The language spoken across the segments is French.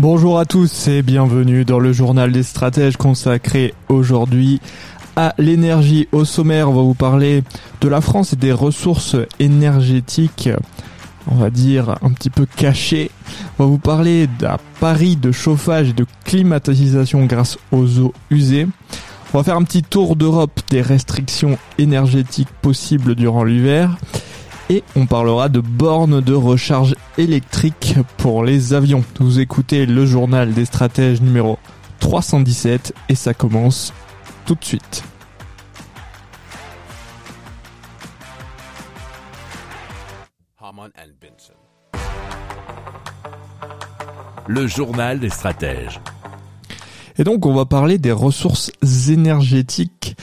Bonjour à tous et bienvenue dans le journal des stratèges consacré aujourd'hui à l'énergie. Au sommaire, on va vous parler de la France et des ressources énergétiques, on va dire un petit peu cachées. On va vous parler d'un pari de chauffage et de climatisation grâce aux eaux usées. On va faire un petit tour d'Europe des restrictions énergétiques possibles durant l'hiver et on parlera de bornes de recharge électrique pour les avions. Vous écoutez le journal des stratèges numéro 317 et ça commence tout de suite. Le journal des stratèges. Et donc on va parler des ressources énergétiques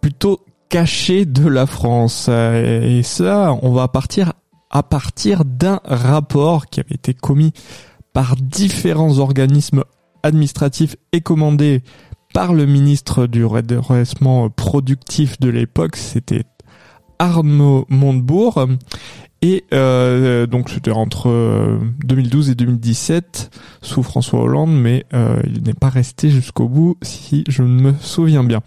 plutôt cachées de la France. Et ça, on va partir à partir d'un rapport qui avait été commis par différents organismes administratifs et commandé par le ministre du redressement productif de l'époque, c'était Arnaud Montebourg. Et euh, donc c'était entre 2012 et 2017 sous François Hollande, mais euh, il n'est pas resté jusqu'au bout si je me souviens bien.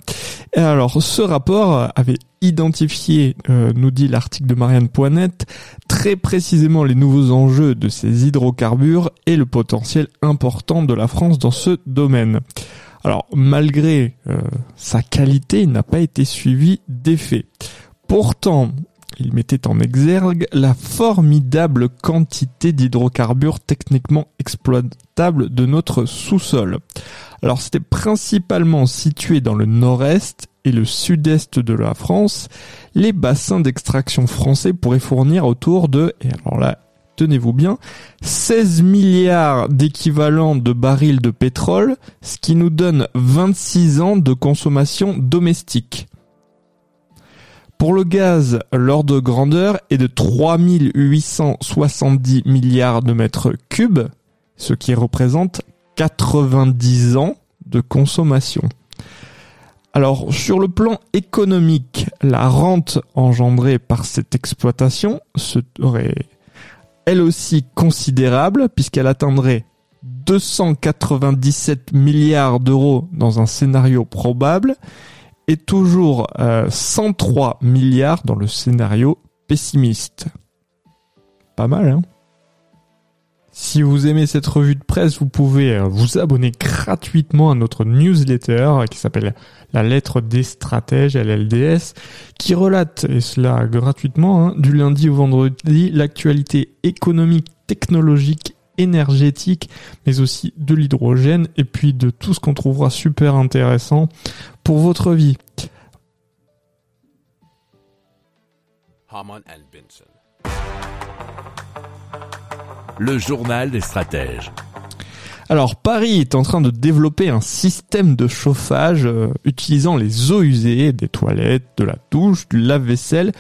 Et alors ce rapport avait identifié, euh, nous dit l'article de Marianne Poinette, très précisément les nouveaux enjeux de ces hydrocarbures et le potentiel important de la France dans ce domaine. Alors malgré euh, sa qualité, il n'a pas été suivi d'effet. Pourtant, il mettait en exergue la formidable quantité d'hydrocarbures techniquement exploitables de notre sous-sol. Alors c'était principalement situé dans le nord-est et le sud-est de la France. Les bassins d'extraction français pourraient fournir autour de, et alors là, tenez-vous bien, 16 milliards d'équivalents de barils de pétrole, ce qui nous donne 26 ans de consommation domestique. Pour le gaz, l'ordre de grandeur est de 3870 milliards de mètres cubes, ce qui représente 90 ans de consommation. Alors, sur le plan économique, la rente engendrée par cette exploitation serait elle aussi considérable puisqu'elle atteindrait 297 milliards d'euros dans un scénario probable et toujours euh, 103 milliards dans le scénario pessimiste. Pas mal, hein Si vous aimez cette revue de presse, vous pouvez euh, vous abonner gratuitement à notre newsletter qui s'appelle La lettre des stratèges, LLDS, qui relate, et cela gratuitement, hein, du lundi au vendredi, l'actualité économique, technologique énergétique, mais aussi de l'hydrogène et puis de tout ce qu'on trouvera super intéressant pour votre vie. Le journal des stratèges. Alors Paris est en train de développer un système de chauffage euh, utilisant les eaux usées des toilettes, de la douche, du lave-vaisselle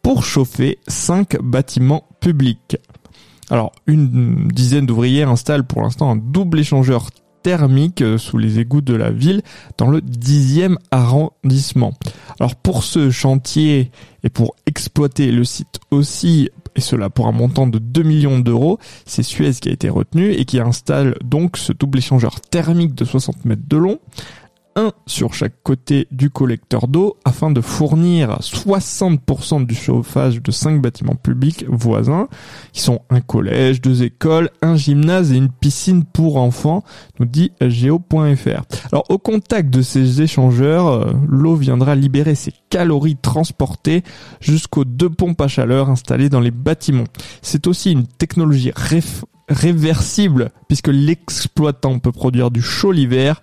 pour chauffer cinq bâtiments publics. Alors, une dizaine d'ouvriers installent pour l'instant un double échangeur thermique euh, sous les égouts de la ville dans le 10e arrondissement. Alors pour ce chantier et pour exploiter le site aussi, et cela pour un montant de 2 millions d'euros, c'est Suez qui a été retenu et qui installe donc ce double échangeur thermique de 60 mètres de long, sur chaque côté du collecteur d'eau afin de fournir 60% du chauffage de cinq bâtiments publics voisins qui sont un collège, deux écoles, un gymnase et une piscine pour enfants, nous dit geo.fr. Alors au contact de ces échangeurs, euh, l'eau viendra libérer ses calories transportées jusqu'aux deux pompes à chaleur installées dans les bâtiments. C'est aussi une technologie réversible puisque l'exploitant peut produire du chaud l'hiver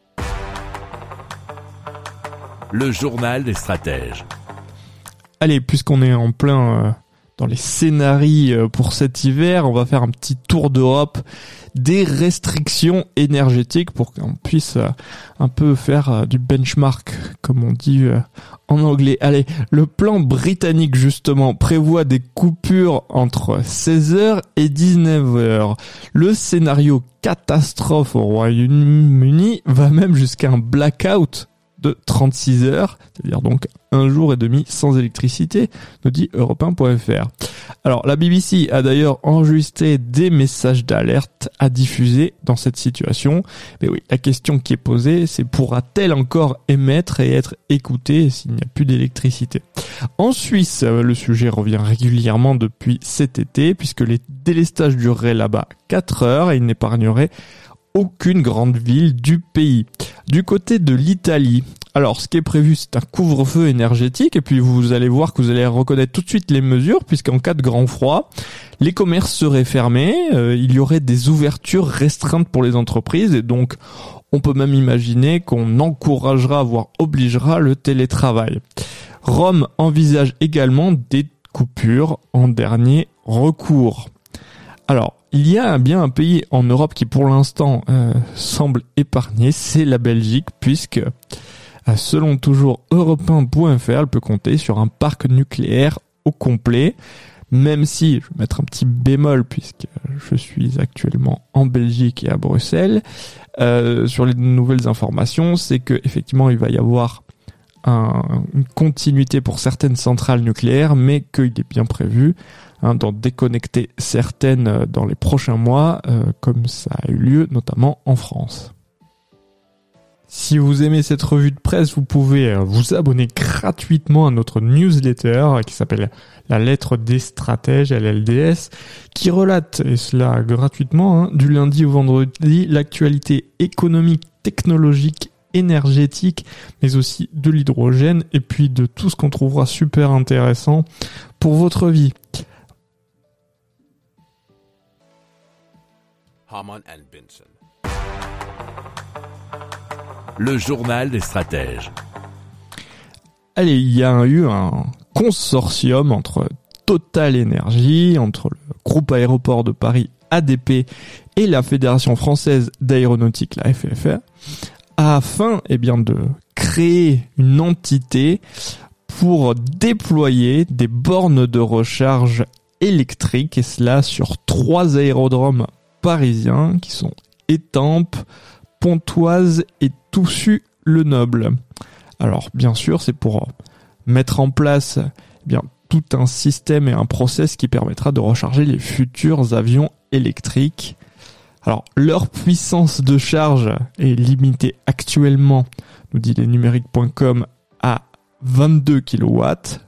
Le journal des stratèges. Allez, puisqu'on est en plein euh, dans les scénarios euh, pour cet hiver, on va faire un petit tour d'Europe des restrictions énergétiques pour qu'on puisse euh, un peu faire du benchmark, comme on dit en anglais. Allez, le plan britannique justement prévoit des coupures entre 16h et 19h. Le scénario catastrophe au Royaume-Uni va même jusqu'à un blackout de 36 heures, c'est-à-dire donc un jour et demi sans électricité, nous dit europe Alors la BBC a d'ailleurs enregistré des messages d'alerte à diffuser dans cette situation. Mais oui, la question qui est posée, c'est pourra-t-elle encore émettre et être écoutée s'il n'y a plus d'électricité? En Suisse, le sujet revient régulièrement depuis cet été, puisque les délestages dureraient là-bas 4 heures et ils n'épargneraient aucune grande ville du pays. Du côté de l'Italie, alors ce qui est prévu c'est un couvre-feu énergétique et puis vous allez voir que vous allez reconnaître tout de suite les mesures puisqu'en cas de grand froid, les commerces seraient fermés, euh, il y aurait des ouvertures restreintes pour les entreprises et donc on peut même imaginer qu'on encouragera voire obligera le télétravail. Rome envisage également des coupures en dernier recours. Alors, il y a bien un pays en Europe qui pour l'instant euh, semble épargné, c'est la Belgique, puisque euh, selon toujours europe elle peut compter sur un parc nucléaire au complet, même si, je vais mettre un petit bémol puisque je suis actuellement en Belgique et à Bruxelles, euh, sur les nouvelles informations, c'est que effectivement il va y avoir une continuité pour certaines centrales nucléaires, mais qu'il est bien prévu hein, d'en déconnecter certaines euh, dans les prochains mois, euh, comme ça a eu lieu notamment en France. Si vous aimez cette revue de presse, vous pouvez euh, vous abonner gratuitement à notre newsletter qui s'appelle La lettre des stratèges, LLDS, qui relate, et cela gratuitement, hein, du lundi au vendredi, l'actualité économique, technologique énergétique, mais aussi de l'hydrogène et puis de tout ce qu'on trouvera super intéressant pour votre vie. Le journal des stratèges. Allez, il y a eu un consortium entre Total Energy, entre le groupe aéroport de Paris ADP et la Fédération française d'aéronautique, la FFR, afin eh bien, de créer une entité pour déployer des bornes de recharge électriques, et cela sur trois aérodromes parisiens qui sont Étampes, Pontoise et Toussus-le-Noble. Alors bien sûr, c'est pour mettre en place eh bien tout un système et un process qui permettra de recharger les futurs avions électriques alors, leur puissance de charge est limitée actuellement, nous dit les numériques.com, à 22 kW.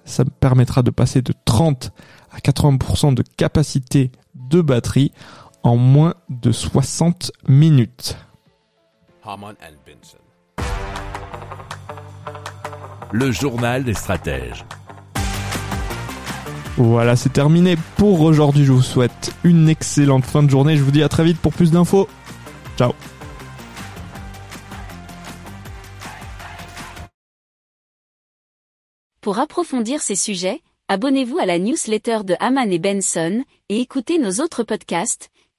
Ça me permettra de passer de 30 à 80% de capacité de batterie en moins de 60 minutes. Le journal des stratèges. Voilà, c'est terminé pour aujourd'hui. Je vous souhaite une excellente fin de journée. Je vous dis à très vite pour plus d'infos. Ciao. Pour approfondir ces sujets, abonnez-vous à la newsletter de Haman et Benson et écoutez nos autres podcasts